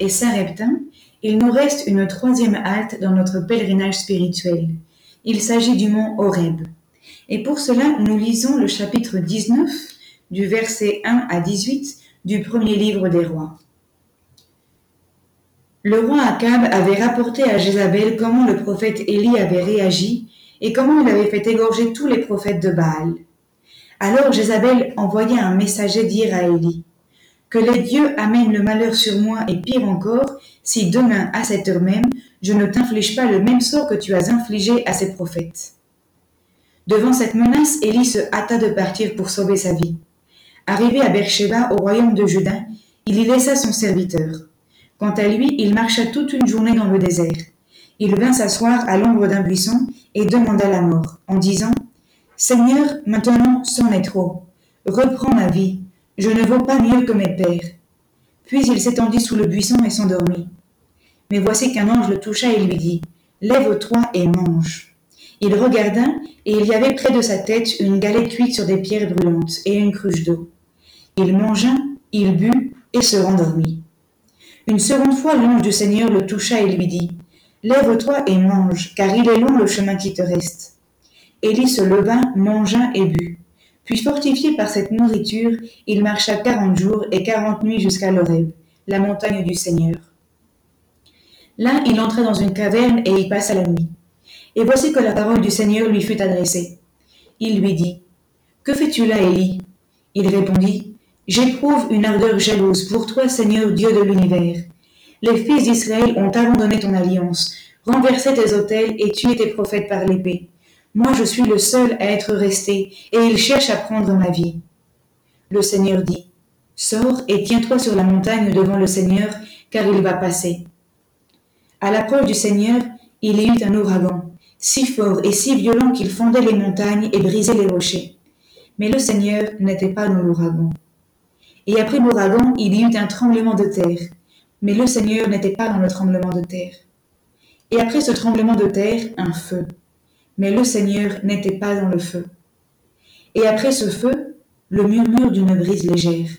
Et Sareptin, il nous reste une troisième halte dans notre pèlerinage spirituel. Il s'agit du mont Horeb. Et pour cela, nous lisons le chapitre 19, du verset 1 à 18 du premier livre des rois. Le roi Akab avait rapporté à Jézabel comment le prophète Élie avait réagi et comment il avait fait égorger tous les prophètes de Baal. Alors Jézabel envoya un messager dire à Élie Que les dieux amènent le malheur sur moi et pire encore, si demain à cette heure même, je ne t'inflige pas le même sort que tu as infligé à ces prophètes. Devant cette menace, Élie se hâta de partir pour sauver sa vie. Arrivé à Beersheba, au royaume de Juda, il y laissa son serviteur. Quant à lui, il marcha toute une journée dans le désert. Il vint s'asseoir à l'ombre d'un buisson et demanda la mort, en disant Seigneur, maintenant c'en est trop. Reprends ma vie. Je ne vaux pas mieux que mes pères. Puis il s'étendit sous le buisson et s'endormit. Mais voici qu'un ange le toucha et lui dit Lève-toi et mange. Il regarda, et il y avait près de sa tête une galette cuite sur des pierres brûlantes et une cruche d'eau. Il mangea, il but et se rendormit. Une seconde fois, l'ange du Seigneur le toucha et lui dit Lève-toi et mange, car il est long le chemin qui te reste. Élie se leva, mangea et but. Puis fortifié par cette nourriture, il marcha quarante jours et quarante nuits jusqu'à l'Oreb, la montagne du Seigneur. Là, il entra dans une caverne et y passa la nuit. Et voici que la parole du Seigneur lui fut adressée. Il lui dit, Que fais-tu là, Élie? Il répondit, J'éprouve une ardeur jalouse pour toi, Seigneur Dieu de l'univers. Les fils d'Israël ont abandonné ton alliance, renversé tes autels et tué tes prophètes par l'épée. Moi je suis le seul à être resté, et ils cherchent à prendre ma vie. Le Seigneur dit, Sors et tiens-toi sur la montagne devant le Seigneur, car il va passer. À l'approche du Seigneur, il y eut un ouragan, si fort et si violent qu'il fondait les montagnes et brisait les rochers. Mais le Seigneur n'était pas dans l'ouragan. Et après l'ouragan, il y eut un tremblement de terre. Mais le Seigneur n'était pas dans le tremblement de terre. Et après ce tremblement de terre, un feu. Mais le Seigneur n'était pas dans le feu. Et après ce feu, le murmure d'une brise légère.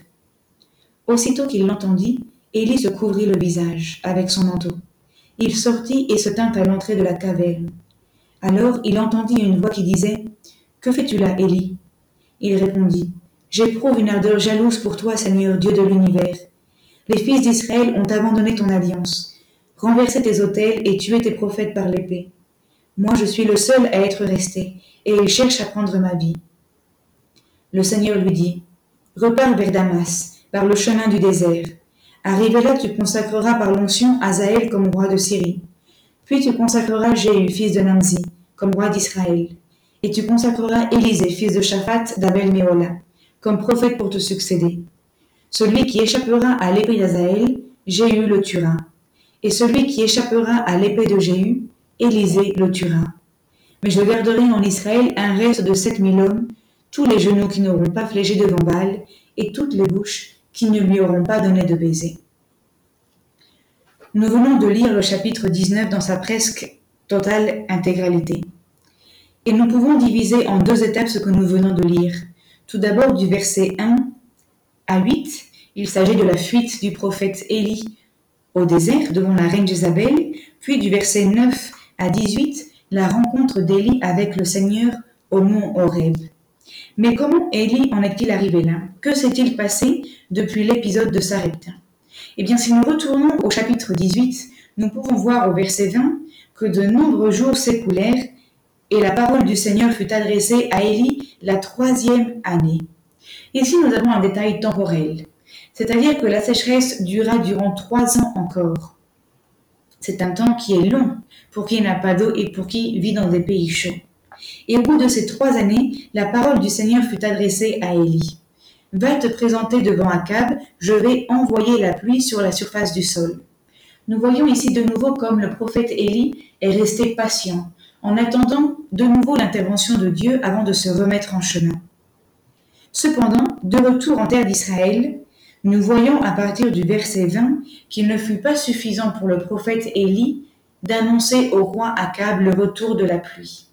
Aussitôt qu'il l'entendit, Élie se couvrit le visage avec son manteau. Il sortit et se tint à l'entrée de la caverne. Alors il entendit une voix qui disait Que fais-tu là, Élie? Il répondit J'éprouve une ardeur jalouse pour toi, Seigneur Dieu de l'univers. Les fils d'Israël ont abandonné ton alliance, renversé tes autels et tué tes prophètes par l'épée. Moi je suis le seul à être resté, et ils cherchent à prendre ma vie. Le Seigneur lui dit, Repars vers Damas, par le chemin du désert. Arrivé là, tu consacreras par l'onction Azaël comme roi de Syrie. Puis tu consacreras Jéhu, fils de Namzi, comme roi d'Israël. Et tu consacreras Élisée, fils de Shaphat, d'Abel Méola, comme prophète pour te succéder. Celui qui échappera à l'épée d'Azaël, Jéhu le tuera. Et celui qui échappera à l'épée de Jéhu, Élisée le tuera. Mais je garderai en Israël un reste de sept mille hommes, tous les genoux qui n'auront pas fléché devant Baal, et toutes les bouches qui ne lui auront pas donné de baiser. Nous venons de lire le chapitre 19 dans sa presque totale intégralité. Et nous pouvons diviser en deux étapes ce que nous venons de lire. Tout d'abord du verset 1 à 8, il s'agit de la fuite du prophète Élie au désert devant la reine Jézabel, puis du verset 9 à 18, la rencontre d'Élie avec le Seigneur au mont Horeb. Mais comment Élie en est-il arrivé là? Que s'est-il passé depuis l'épisode de Sarepta? Eh bien, si nous retournons au chapitre 18, nous pouvons voir au verset 20 que de nombreux jours s'écoulèrent et la parole du Seigneur fut adressée à Élie la troisième année. Ici, nous avons un détail temporel, c'est-à-dire que la sécheresse dura durant trois ans encore. C'est un temps qui est long pour qui n'a pas d'eau et pour qui vit dans des pays chauds. Et au bout de ces trois années, la parole du Seigneur fut adressée à Élie. Va te présenter devant Akab, je vais envoyer la pluie sur la surface du sol. Nous voyons ici de nouveau comme le prophète Élie est resté patient, en attendant de nouveau l'intervention de Dieu avant de se remettre en chemin. Cependant, de retour en terre d'Israël, nous voyons à partir du verset 20 qu'il ne fut pas suffisant pour le prophète Élie d'annoncer au roi Akab le retour de la pluie.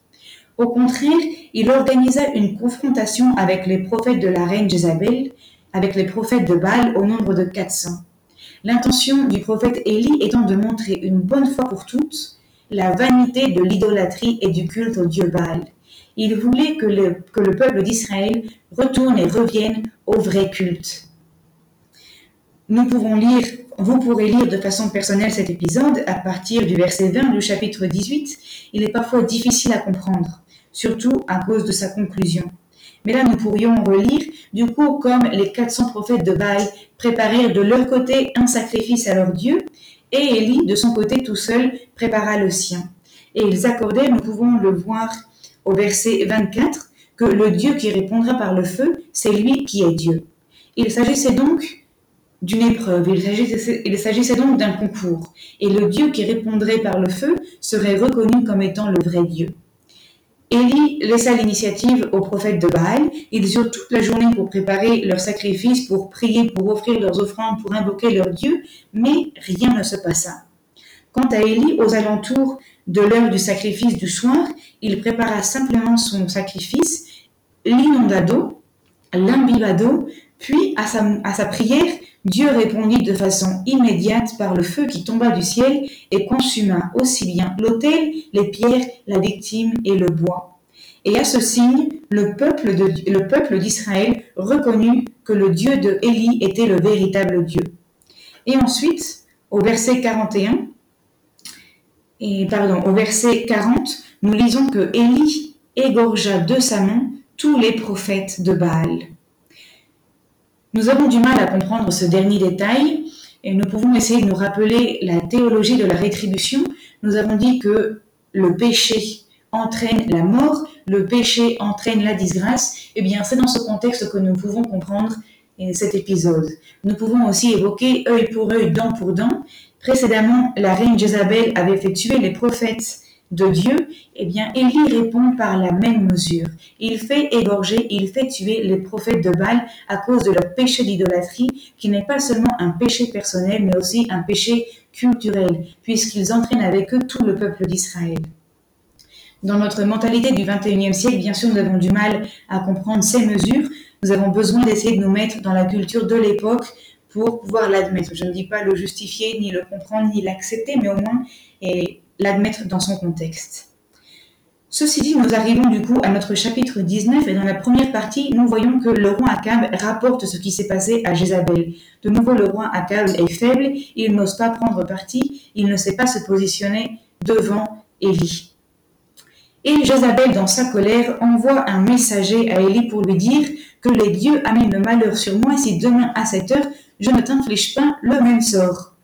Au contraire, il organisa une confrontation avec les prophètes de la reine Jézabel, avec les prophètes de Baal au nombre de 400. L'intention du prophète Élie étant de montrer une bonne fois pour toutes la vanité de l'idolâtrie et du culte au dieu Baal. Il voulait que le, que le peuple d'Israël retourne et revienne au vrai culte. Nous pouvons lire, vous pourrez lire de façon personnelle cet épisode à partir du verset 20 du chapitre 18. Il est parfois difficile à comprendre, surtout à cause de sa conclusion. Mais là, nous pourrions relire, du coup, comme les 400 prophètes de Baal préparèrent de leur côté un sacrifice à leur Dieu, et Élie, de son côté tout seul, prépara le sien. Et ils accordaient, nous pouvons le voir au verset 24, que le Dieu qui répondra par le feu, c'est lui qui est Dieu. Il s'agissait donc d'une épreuve, il s'agissait donc d'un concours, et le Dieu qui répondrait par le feu serait reconnu comme étant le vrai Dieu. Élie laissa l'initiative aux prophètes de Baal. Ils eurent toute la journée pour préparer leurs sacrifices, pour prier, pour offrir leurs offrandes, pour invoquer leur Dieu, mais rien ne se passa. Quant à Élie, aux alentours de l'heure du sacrifice du soir, il prépara simplement son sacrifice, l'inonda d'eau, l'imbiba d'eau, puis à sa, prière, Dieu répondit de façon immédiate par le feu qui tomba du ciel et consuma aussi bien l'autel, les pierres, la victime et le bois. Et à ce signe, le peuple, d'Israël reconnut que le Dieu de Élie était le véritable Dieu. Et ensuite, au verset 41, et pardon, au verset 40, nous lisons que Élie égorgea de sa main tous les prophètes de Baal. Nous avons du mal à comprendre ce dernier détail et nous pouvons essayer de nous rappeler la théologie de la rétribution. Nous avons dit que le péché entraîne la mort, le péché entraîne la disgrâce. Eh bien, c'est dans ce contexte que nous pouvons comprendre cet épisode. Nous pouvons aussi évoquer œil pour œil, dent pour dent. Précédemment, la reine Jézabel avait fait tuer les prophètes de Dieu, eh bien, Élie répond par la même mesure. Il fait égorger, il fait tuer les prophètes de Baal à cause de leur péché d'idolâtrie, qui n'est pas seulement un péché personnel, mais aussi un péché culturel, puisqu'ils entraînent avec eux tout le peuple d'Israël. Dans notre mentalité du 21e siècle, bien sûr, nous avons du mal à comprendre ces mesures. Nous avons besoin d'essayer de nous mettre dans la culture de l'époque pour pouvoir l'admettre. Je ne dis pas le justifier, ni le comprendre, ni l'accepter, mais au moins et l'admettre dans son contexte. Ceci dit, nous arrivons du coup à notre chapitre 19 et dans la première partie, nous voyons que le roi Akab rapporte ce qui s'est passé à Jézabel. De nouveau, le roi Akab est faible, il n'ose pas prendre parti, il ne sait pas se positionner devant Élie. Et Jézabel, dans sa colère, envoie un messager à Élie pour lui dire que les dieux amènent le malheur sur moi si demain à cette heure je ne t'inflige pas le même sort.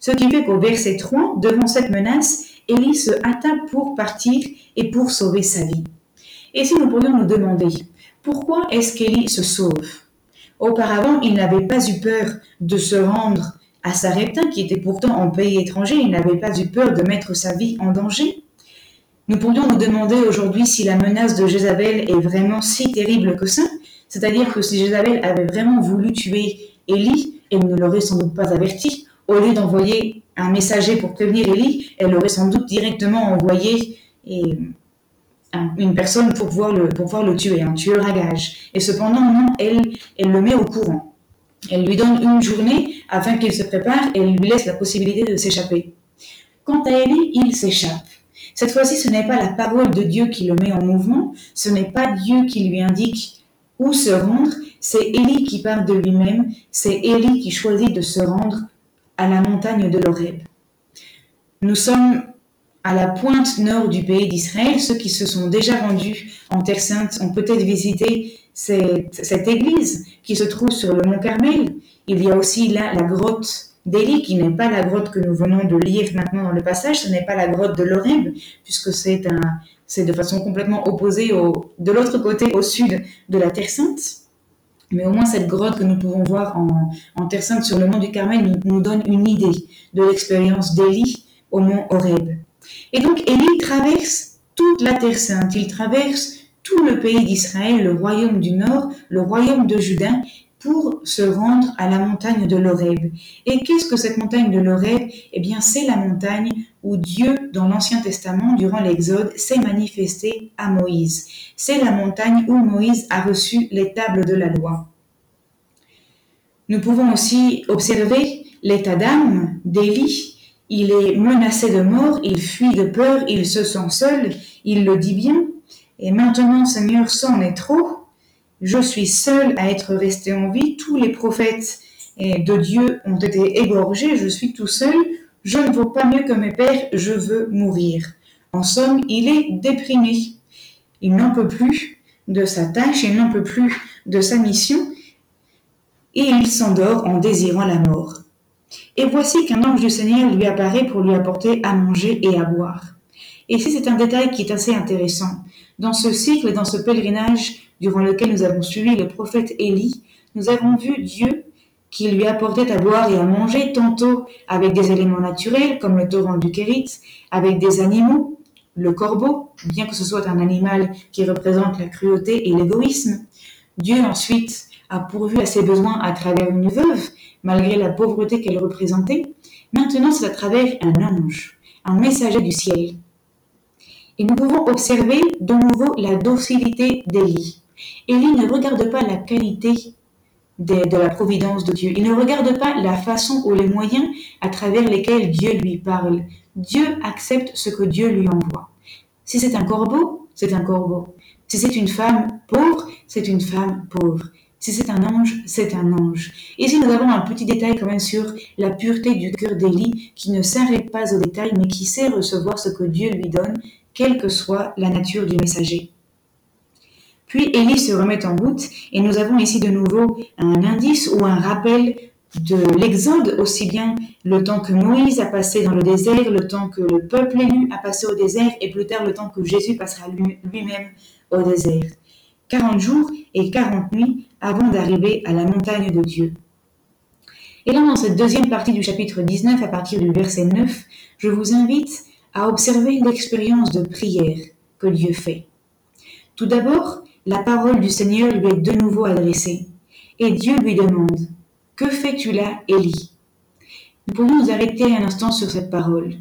Ce qui fait qu'au verset 3, devant cette menace, Élie se hâta pour partir et pour sauver sa vie. Et si nous pourrions nous demander, pourquoi est-ce qu'Élie se sauve? Auparavant, il n'avait pas eu peur de se rendre à Sarepta, qui était pourtant en pays étranger, il n'avait pas eu peur de mettre sa vie en danger. Nous pourrions nous demander aujourd'hui si la menace de Jézabel est vraiment si terrible que ça, c'est-à-dire que si Jézabel avait vraiment voulu tuer Élie, elle ne l'aurait sans doute pas averti, au lieu d'envoyer un messager pour prévenir Élie, elle aurait sans doute directement envoyé une personne pour pouvoir le, pour pouvoir le tuer, un tueur à gage. Et cependant, non, elle, elle le met au courant. Elle lui donne une journée afin qu'il se prépare et lui laisse la possibilité de s'échapper. Quant à Élie, il s'échappe. Cette fois-ci, ce n'est pas la parole de Dieu qui le met en mouvement, ce n'est pas Dieu qui lui indique où se rendre, c'est Élie qui parle de lui-même, c'est Élie qui choisit de se rendre à la montagne de l'Oreb. Nous sommes à la pointe nord du pays d'Israël. Ceux qui se sont déjà rendus en Terre Sainte ont peut-être visité cette, église qui se trouve sur le mont Carmel. Il y a aussi là la grotte d'Élie, qui n'est pas la grotte que nous venons de lire maintenant dans le passage, ce n'est pas la grotte de l'Oreb, puisque c'est de façon complètement opposée au, de l'autre côté, au sud de la Terre Sainte. Mais au moins cette grotte que nous pouvons voir en, Terre Sainte sur le mont du Carmel nous, donne une idée de l'expérience d'Élie au mont Horeb. Et donc Élie traverse toute la Terre Sainte, il traverse tout le pays d'Israël, le royaume du Nord, le royaume de Juda, pour se rendre à la montagne de l'Oreb. Et qu'est-ce que cette montagne de l'Oreb? Eh bien, c'est la montagne où Dieu, dans l'Ancien Testament, durant l'Exode, s'est manifesté à Moïse. C'est la montagne où Moïse a reçu les tables de la loi. Nous pouvons aussi observer l'état d'âme d'Élie. Il est menacé de mort, il fuit de peur, il se sent seul, il le dit bien. Et maintenant, Seigneur, c'en est trop. Je suis seul à être resté en vie. Tous les prophètes de Dieu ont été égorgés. Je suis tout seul. Je ne vaux pas mieux que mes pères. Je veux mourir. En somme, il est déprimé. Il n'en peut plus de sa tâche, il n'en peut plus de sa mission, et il s'endort en désirant la mort. Et voici qu'un ange du Seigneur lui apparaît pour lui apporter à manger et à boire. Et c'est un détail qui est assez intéressant. Dans ce cycle, dans ce pèlerinage durant lequel nous avons suivi le prophète Élie, nous avons vu Dieu qui lui apportait à boire et à manger, tantôt avec des éléments naturels, comme le torrent du Kérit, avec des animaux, le corbeau, bien que ce soit un animal qui représente la cruauté et l'égoïsme. Dieu ensuite a pourvu à ses besoins à travers une veuve, malgré la pauvreté qu'elle représentait. Maintenant, c'est à travers un ange, un messager du ciel. Et nous pouvons observer de nouveau la docilité d'Élie. Élie ne regarde pas la qualité de, la providence de Dieu. Il ne regarde pas la façon ou les moyens à travers lesquels Dieu lui parle. Dieu accepte ce que Dieu lui envoie. Si c'est un corbeau, c'est un corbeau. Si c'est une femme pauvre, c'est une femme pauvre. Si c'est un ange, c'est un ange. Ici, nous avons un petit détail quand même sur la pureté du cœur d'Élie, qui ne s'arrête pas aux détails, mais qui sait recevoir ce que Dieu lui donne, quelle que soit la nature du messager. Puis Élie se remet en route et nous avons ici de nouveau un indice ou un rappel de l'Exode, aussi bien le temps que Moïse a passé dans le désert, le temps que le peuple élu a passé au désert et plus tard le temps que Jésus passera lui-même au désert. 40 jours et 40 nuits avant d'arriver à la montagne de Dieu. Et là, dans cette deuxième partie du chapitre 19, à partir du verset 9, je vous invite à observer l'expérience de prière que Dieu fait. Tout d'abord, la parole du Seigneur lui est de nouveau adressée, et Dieu lui demande Que fais-tu là, Élie? Nous pourrions nous arrêter un instant sur cette parole.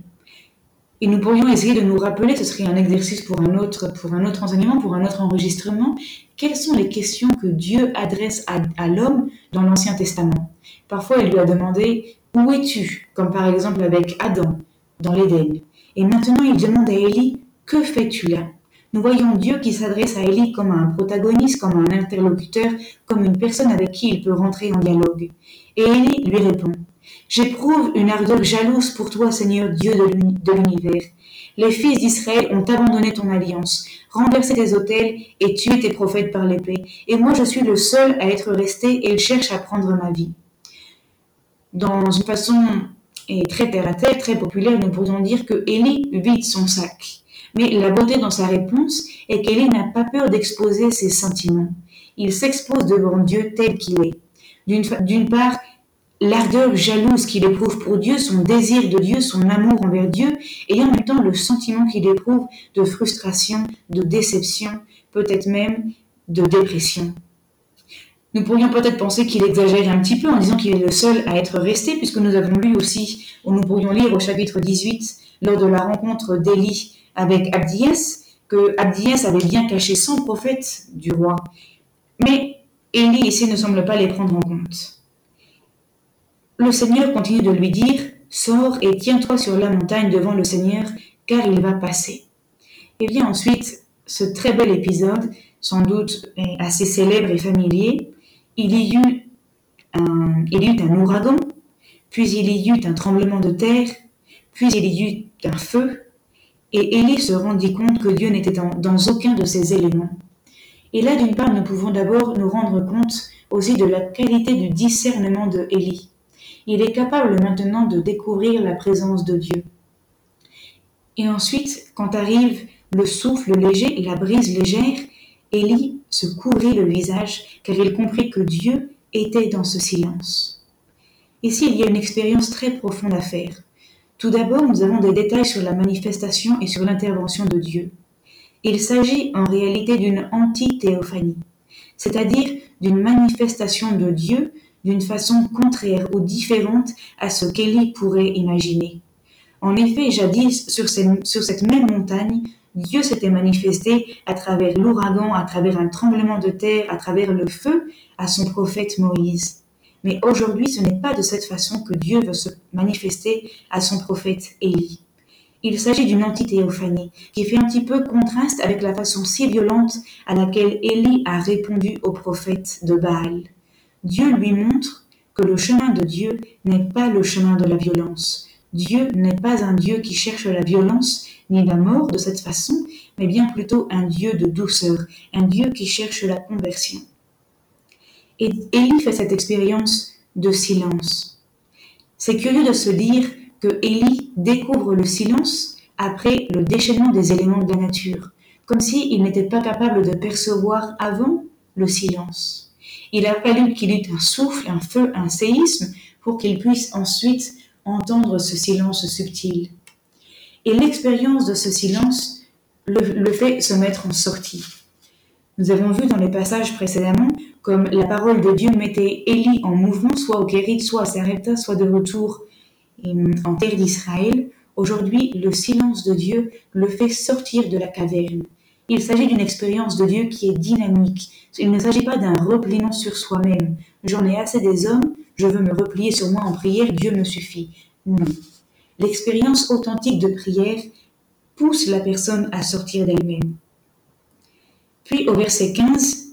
Et nous pourrions essayer de nous rappeler, ce serait un exercice pour un autre, enseignement, pour un autre enregistrement, quelles sont les questions que Dieu adresse à l'homme dans l'Ancien Testament? Parfois, il lui a demandé Où es-tu? Comme par exemple avec Adam dans l'Éden. Et maintenant, il demande à Élie Que fais-tu là? Nous voyons Dieu qui s'adresse à Élie comme un protagoniste, comme un interlocuteur, comme une personne avec qui il peut rentrer en dialogue. Et Élie lui répond J'éprouve une ardeur jalouse pour toi, Seigneur Dieu de l'univers. Les fils d'Israël ont abandonné ton alliance, renversé tes autels et tué tes prophètes par l'épée. Et moi, je suis le seul à être resté et ils cherchent à prendre ma vie. Dans une façon très terre à terre, très populaire, nous pourrions dire que Élie vide son sac. Mais la beauté dans sa réponse est qu'Élie n'a pas peur d'exposer ses sentiments. Il s'expose devant Dieu tel qu'il est. D'une part, l'ardeur jalouse qu'il éprouve pour Dieu, son désir de Dieu, son amour envers Dieu, et en même temps le sentiment qu'il éprouve de frustration, de déception, peut-être même de dépression. Nous pourrions peut-être penser qu'il exagère un petit peu en disant qu'il est le seul à être resté, puisque nous avons lu aussi, ou nous pourrions lire au chapitre 18, lors de la rencontre d'Élie avec Abdiès, que Abdiès avait bien caché son prophète du roi. Mais Élie ici ne semble pas les prendre en compte. Le Seigneur continue de lui dire, Sors et tiens-toi sur la montagne devant le Seigneur, car il va passer. Et vient ensuite ce très bel épisode, sans doute assez célèbre et familier. Il y eut un, il y eut un ouragan, puis il y eut un tremblement de terre, puis il y eut un feu, et Élie se rendit compte que Dieu n'était dans, aucun de ces éléments. Et là, d'une part, nous pouvons d'abord nous rendre compte aussi de la qualité du discernement de Élie. Il est capable maintenant de découvrir la présence de Dieu. Et ensuite, quand arrive le souffle léger et la brise légère, Élie se couvrit le visage car il comprit que Dieu était dans ce silence. Ici, il y a une expérience très profonde à faire. Tout d'abord, nous avons des détails sur la manifestation et sur l'intervention de Dieu. Il s'agit en réalité d'une anti-théophanie, c'est-à-dire d'une manifestation de Dieu d'une façon contraire ou différente à ce qu'Élie pourrait imaginer. En effet, jadis, sur, sur cette même montagne, Dieu s'était manifesté à travers l'ouragan, à travers un tremblement de terre, à travers le feu, à son prophète Moïse. Mais aujourd'hui, ce n'est pas de cette façon que Dieu veut se manifester à son prophète Élie. Il s'agit d'une antithéophanie qui fait un petit peu contraste avec la façon si violente à laquelle Élie a répondu au prophète de Baal. Dieu lui montre que le chemin de Dieu n'est pas le chemin de la violence. Dieu n'est pas un Dieu qui cherche la violence ni la mort de cette façon, mais bien plutôt un Dieu de douceur, un Dieu qui cherche la conversion. Et Élie fait cette expérience de silence. C'est curieux de se dire que Élie découvre le silence après le déchaînement des éléments de la nature, comme s'il n'était pas capable de percevoir avant le silence. Il a fallu qu'il ait un souffle, un feu, un séisme pour qu'il puisse ensuite entendre ce silence subtil. Et l'expérience de ce silence le, le, fait se mettre en sortie. Nous avons vu dans les passages précédemment comme la parole de Dieu mettait Élie en mouvement, soit au Kérit, soit à Sarepta, soit de retour en terre d'Israël, aujourd'hui, le silence de Dieu le fait sortir de la caverne. Il s'agit d'une expérience de Dieu qui est dynamique. Il ne s'agit pas d'un repliement sur soi-même. J'en ai assez des hommes, je veux me replier sur moi en prière, Dieu me suffit. Non. L'expérience authentique de prière pousse la personne à sortir d'elle-même. Puis au verset 15,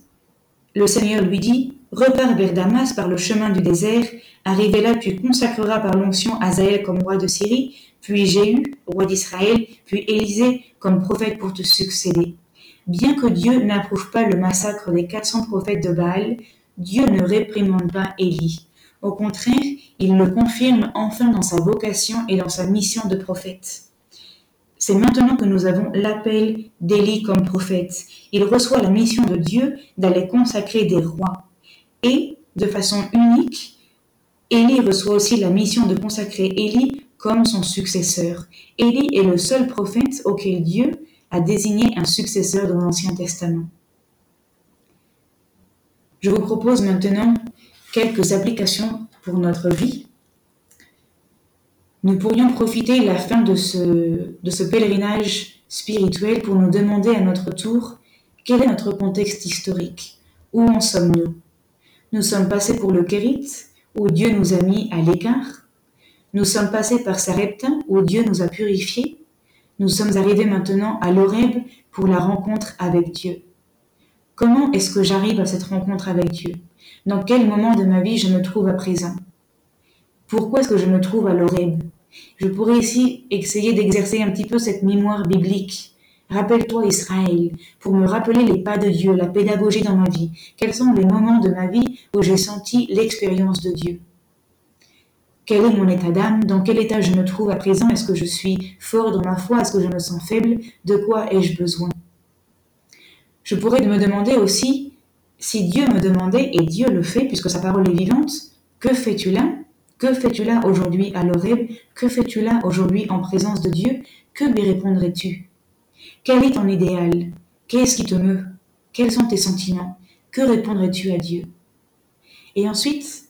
le Seigneur lui dit, repart vers Damas par le chemin du désert, arrivé là, tu consacreras par l'onction Azaël comme roi de Syrie, puis Jéhu, roi d'Israël, puis Élisée comme prophète pour te succéder. Bien que Dieu n'approuve pas le massacre des 400 prophètes de Baal, Dieu ne réprimande pas Élie. Au contraire, il le confirme enfin dans sa vocation et dans sa mission de prophète. C'est maintenant que nous avons l'appel d'Élie comme prophète. Il reçoit la mission de Dieu d'aller consacrer des rois. Et, de façon unique, Élie reçoit aussi la mission de consacrer Élie comme son successeur. Élie est le seul prophète auquel Dieu a désigné un successeur dans l'Ancien Testament. Je vous propose maintenant quelques applications pour notre vie. Nous pourrions profiter de la fin de ce, pèlerinage spirituel pour nous demander à notre tour quel est notre contexte historique? Où en sommes-nous? Nous sommes passés pour le Kérit, où Dieu nous a mis à l'écart. Nous sommes passés par Sarepta, où Dieu nous a purifiés. Nous sommes arrivés maintenant à l'Oreb pour la rencontre avec Dieu. Comment est-ce que j'arrive à cette rencontre avec Dieu? Dans quel moment de ma vie je me trouve à présent? Pourquoi est-ce que je me trouve à l'Oreb Je pourrais ici essayer d'exercer un petit peu cette mémoire biblique. Rappelle-toi Israël, pour me rappeler les pas de Dieu, la pédagogie dans ma vie. Quels sont les moments de ma vie où j'ai senti l'expérience de Dieu? Quel est mon état d'âme? Dans quel état je me trouve à présent? Est-ce que je suis fort dans ma foi? Est-ce que je me sens faible? De quoi ai-je besoin? Je pourrais me demander aussi, si Dieu me demandait, et Dieu le fait puisque sa parole est vivante, que fais-tu là? Que fais-tu là aujourd'hui à l'Oreb Que fais-tu là aujourd'hui en présence de Dieu? Que lui répondrais-tu? Quel est ton idéal? Qu'est-ce qui te meut? Quels sont tes sentiments? Que répondrais-tu à Dieu? Et ensuite,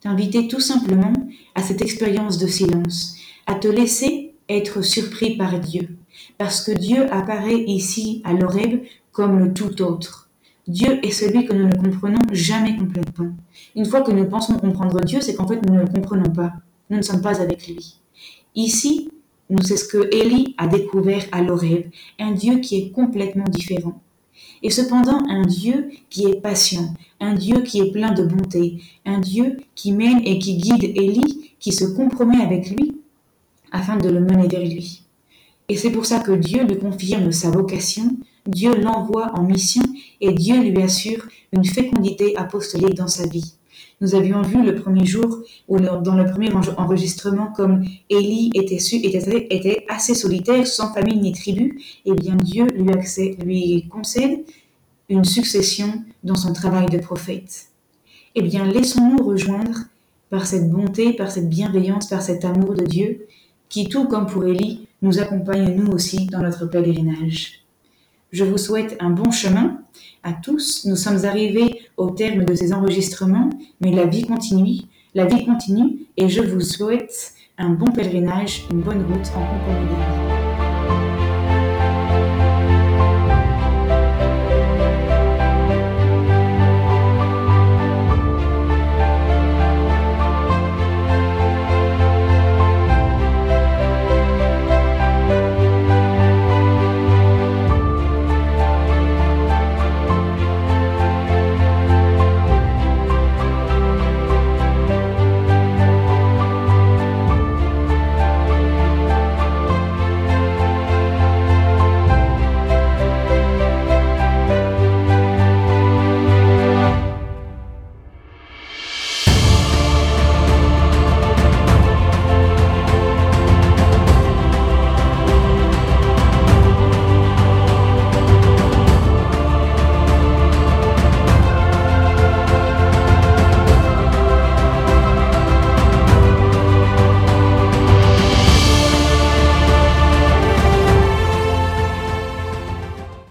t'inviter tout simplement à cette expérience de silence, à te laisser être surpris par Dieu, parce que Dieu apparaît ici à l'Oreb comme le tout autre. Dieu est celui que nous ne comprenons jamais complètement. Une fois que nous pensons comprendre Dieu, c'est qu'en fait nous ne le comprenons pas. Nous ne sommes pas avec lui. Ici, c'est ce que Élie a découvert à l'Oreb, un Dieu qui est complètement différent. Et cependant un Dieu qui est patient, un Dieu qui est plein de bonté, un Dieu qui mène et qui guide Élie, qui se compromet avec lui afin de le mener vers lui. Et c'est pour ça que Dieu lui confirme sa vocation, Dieu l'envoie en mission et Dieu lui assure une fécondité apostolique dans sa vie. Nous avions vu le premier jour, ou dans le premier enregistrement, comme Élie était, était, assez solitaire, sans famille ni tribu, et eh bien Dieu lui, lui concède une succession dans son travail de prophète. Eh bien, laissons-nous rejoindre par cette bonté, par cette bienveillance, par cet amour de Dieu, qui, tout comme pour Élie, nous accompagne nous aussi dans notre pèlerinage. Je vous souhaite un bon chemin à tous. Nous sommes arrivés au terme de ces enregistrements, mais la vie continue. La vie continue et je vous souhaite un bon pèlerinage, une bonne route en compagnie